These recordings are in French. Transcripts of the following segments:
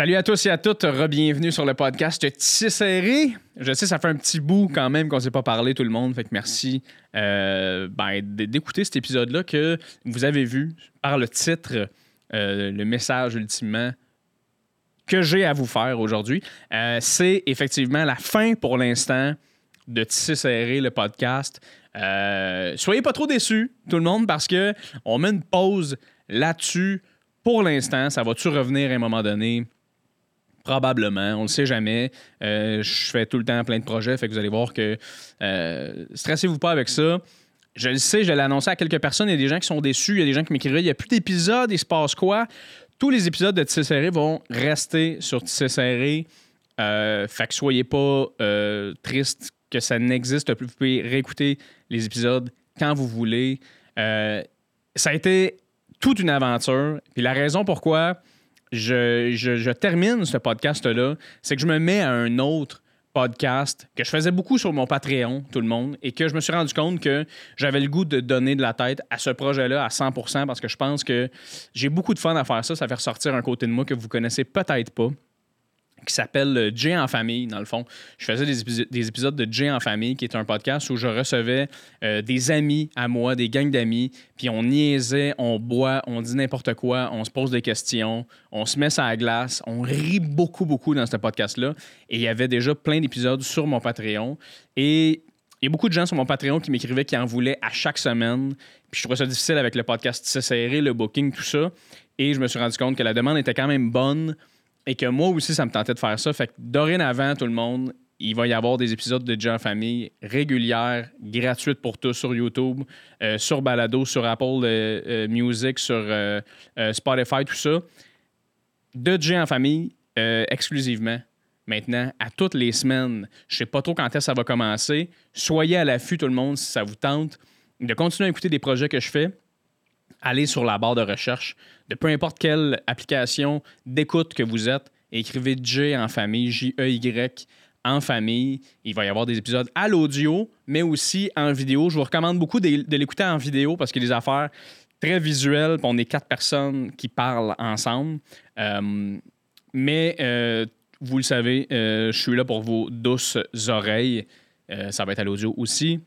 Salut à tous et à toutes, re-bienvenue sur le podcast Tissé serré. Je sais, ça fait un petit bout quand même qu'on ne s'est pas parlé tout le monde, fait que merci euh, ben, d'écouter cet épisode-là que vous avez vu par le titre, euh, le message ultimement que j'ai à vous faire aujourd'hui. Euh, C'est effectivement la fin pour l'instant de Tissé serré, le podcast. Euh, soyez pas trop déçus, tout le monde, parce que on met une pause là-dessus pour l'instant. Ça va-tu revenir à un moment donné? Probablement, on le sait jamais. Je fais tout le temps plein de projets, fait que vous allez voir que stressez-vous pas avec ça. Je le sais, je l'ai annoncé à quelques personnes. Il y a des gens qui sont déçus, il y a des gens qui m'écrivaient il n'y a plus d'épisodes, il se passe quoi? Tous les épisodes de Tissé vont rester sur Tissé Serré. Euh, fait que soyez pas euh, tristes que ça n'existe plus. Vous pouvez réécouter les épisodes quand vous voulez. Euh, ça a été toute une aventure. Puis la raison pourquoi je, je- je termine ce podcast-là, c'est que je me mets à un autre podcast que je faisais beaucoup sur mon Patreon, tout le monde, et que je me suis rendu compte que j'avais le goût de donner de la tête à ce projet-là à 100% parce que je pense que j'ai beaucoup de fun à faire ça. Ça fait ressortir un côté de moi que vous connaissez peut-être pas qui s'appelle euh, Jay en famille, dans le fond. Je faisais des, épiso- des épisodes de Jay en famille, qui est un podcast où je recevais euh, des amis à moi, des gangs d'amis, puis on niaisait, on boit, on dit n'importe quoi, on se pose des questions, on se met sur la glace, on rit beaucoup, beaucoup dans ce podcast-là. Et il y avait déjà plein d'épisodes sur mon Patreon. Et il y a beaucoup de gens sur mon Patreon qui m'écrivaient qui en voulaient à chaque semaine. Puis je trouvais ça difficile avec le podcast serré, le booking, tout ça. Et je me suis rendu compte que la demande était quand même bonne et que moi aussi, ça me tentait de faire ça. Fait que dorénavant, tout le monde, il va y avoir des épisodes de en famille régulières, gratuites pour tous sur YouTube, euh, sur Balado, sur Apple euh, euh, Music, sur Spotify, tout ça. De Jay en famille, exclusivement. Maintenant, à toutes les semaines, je sais pas trop quand est-ce que ça va commencer. Soyez à l'affût, tout le monde, si ça vous tente de continuer à écouter des projets que je fais allez sur la barre de recherche de peu importe quelle application d'écoute que vous êtes, écrivez J en famille, J-E-Y en famille. Il va y avoir des épisodes à l'audio, mais aussi en vidéo. Je vous recommande beaucoup de, l'écouter en vidéo parce qu'il y a des affaires très visuelles. On est quatre personnes qui parlent ensemble. Euh, mais euh, vous le savez, euh, je suis là pour vos douces oreilles. Ça va être à l'audio aussi.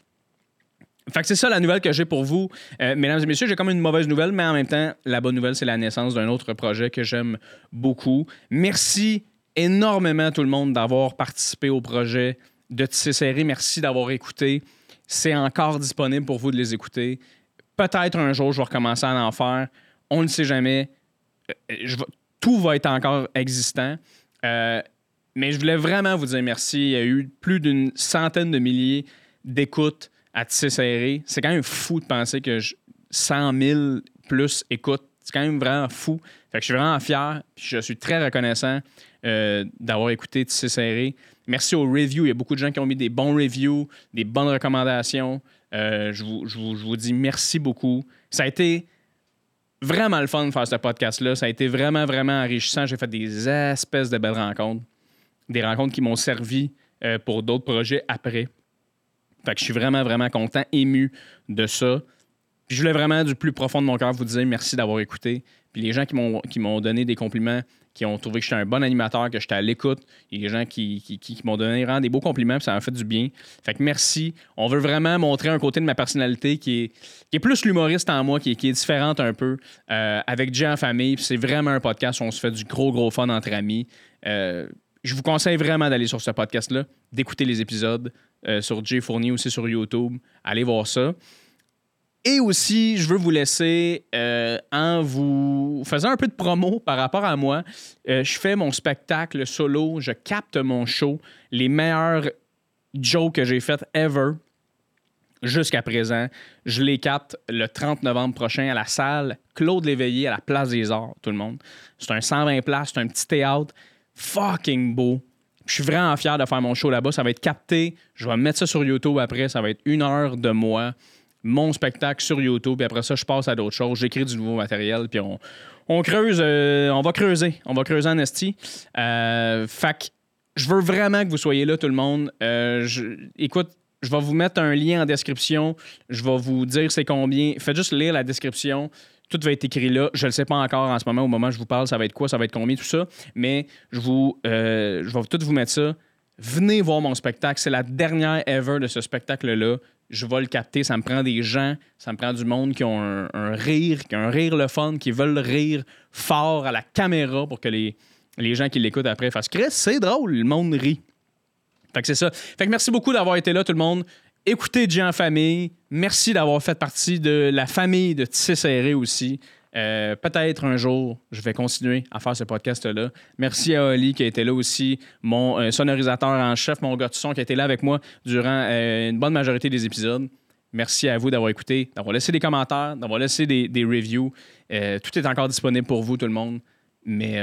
Fait c'est ça la nouvelle que j'ai pour vous. Euh, mesdames et messieurs, j'ai comme une mauvaise nouvelle, mais en même temps, la bonne nouvelle, c'est la naissance d'un autre projet que j'aime beaucoup. Merci énormément tout le monde d'avoir participé au projet de Tisser Serré. Merci d'avoir écouté. C'est encore disponible pour vous de les écouter. Peut-être un jour, je vais recommencer à en faire. On ne sait jamais. Euh, tout va être encore existant. Euh, mais je voulais vraiment vous dire merci. Il y a eu plus d'une centaine de milliers d'écoutes à tisser serré. C'est quand même fou de penser que je- 100 000 plus écoutes. C'est quand même vraiment fou. Fait que je suis vraiment fier. je suis très reconnaissant euh, d'avoir écouté Tisser serré. Merci aux reviews. Il y a beaucoup de gens qui ont mis des bons reviews, des bonnes recommandations. Euh, je, vous, je vous- je vous dis merci beaucoup. Ça a été vraiment le fun de faire ce podcast-là. Ça a été vraiment, vraiment enrichissant. J'ai fait des espèces de belles rencontres. Des rencontres qui m'ont servi euh, pour d'autres projets après. Fait que je suis vraiment, vraiment content, ému de ça. Puis je voulais vraiment, du plus profond de mon cœur, vous dire merci d'avoir écouté. Puis les gens qui m'ont, donné des compliments, qui ont trouvé que j'étais un bon animateur, que j'étais à l'écoute, il y a des gens qui, qui, qui- m'ont donné vraiment des beaux compliments, puis ça m'a fait du bien. Fait que merci. On veut vraiment montrer un côté de ma personnalité qui est, qui est plus l'humoriste en moi, qui est, qui est différente un peu, euh, avec Jay en famille. C'est vraiment un podcast où on se fait du gros, gros fun entre amis. Euh, je vous conseille vraiment d'aller sur ce podcast-là, d'écouter les épisodes euh, sur Jay Fournier aussi sur YouTube. Allez voir ça. Et aussi, je veux vous laisser euh, en vous faisant un peu de promo par rapport à moi. Euh, je fais mon spectacle solo, je capte mon show, les meilleurs jokes que j'ai faites ever jusqu'à présent. Je les capte le 30 novembre prochain à la salle Claude Léveillé à la Place des Arts, tout le monde. C'est un 120 places, c'est un petit théâtre fucking beau. Je suis vraiment fier de faire mon show là-bas. Ça va être capté. Je vais mettre ça sur YouTube après. Ça va être une heure de moi mon spectacle sur YouTube, puis après ça, je passe à d'autres choses, j'écris du nouveau matériel, puis on, on creuse, euh, on va creuser, on va creuser en esti. Euh, fait je veux vraiment que vous soyez là, tout le monde. Euh, écoute, je vais vous mettre un lien en description. Je vais vous dire c'est combien. Faites juste lire la description. Tout va être écrit là. Je ne le sais pas encore en ce moment. Au moment où je vous parle, ça va être quoi, ça va être combien, tout ça. Mais je, vous, euh, je vais tout vous mettre ça. Venez voir mon spectacle. C'est la dernière ever de ce spectacle-là. Je vais le capter. Ça me prend des gens, ça me prend du monde qui ont un, rire, qui ont un rire le fun, qui veulent rire fort à la caméra pour que les, les gens qui l'écoutent après fassent Chris, c'est drôle, le monde rit. Fait que c'est ça. Fait que merci beaucoup d'avoir été là, tout le monde. Écoutez Jean famille. Merci d'avoir fait partie de la famille de Tissé aussi. Euh, peut-être un jour, je vais continuer à faire ce podcast-là. Merci à Oli qui a été là aussi, mon euh, sonorisateur en chef, mon gars de son qui a été là avec moi durant euh, une bonne majorité des épisodes. Merci à vous d'avoir écouté, d'avoir laissé des commentaires, d'avoir laissé des, des reviews. tout est encore disponible pour vous, tout le monde. Mais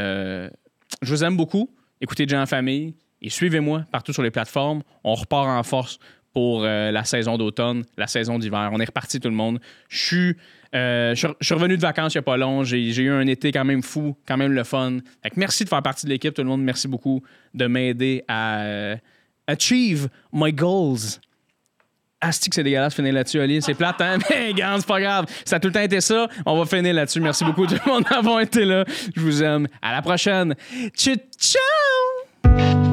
je vous aime beaucoup. Écoutez Jean famille et suivez-moi partout sur les plateformes. On repart en force pour euh, la saison d'automne, la saison d'hiver. On est reparti tout le monde. Je suis, euh, je suis revenu de vacances il n'y a pas long. J'ai eu un été quand même fou, quand même le fun. merci de faire partie de l'équipe, tout le monde. Merci beaucoup de m'aider à euh, achieve my goals. Asti que c'est dégueulasse finir là-dessus, Ali. C'est plate, hein? Mais gars, c'est pas grave. Ça a tout le temps été ça. On va finir là-dessus. Merci beaucoup tout le monde d'avoir été là. Je vous aime. À la prochaine. Ciao! ciao!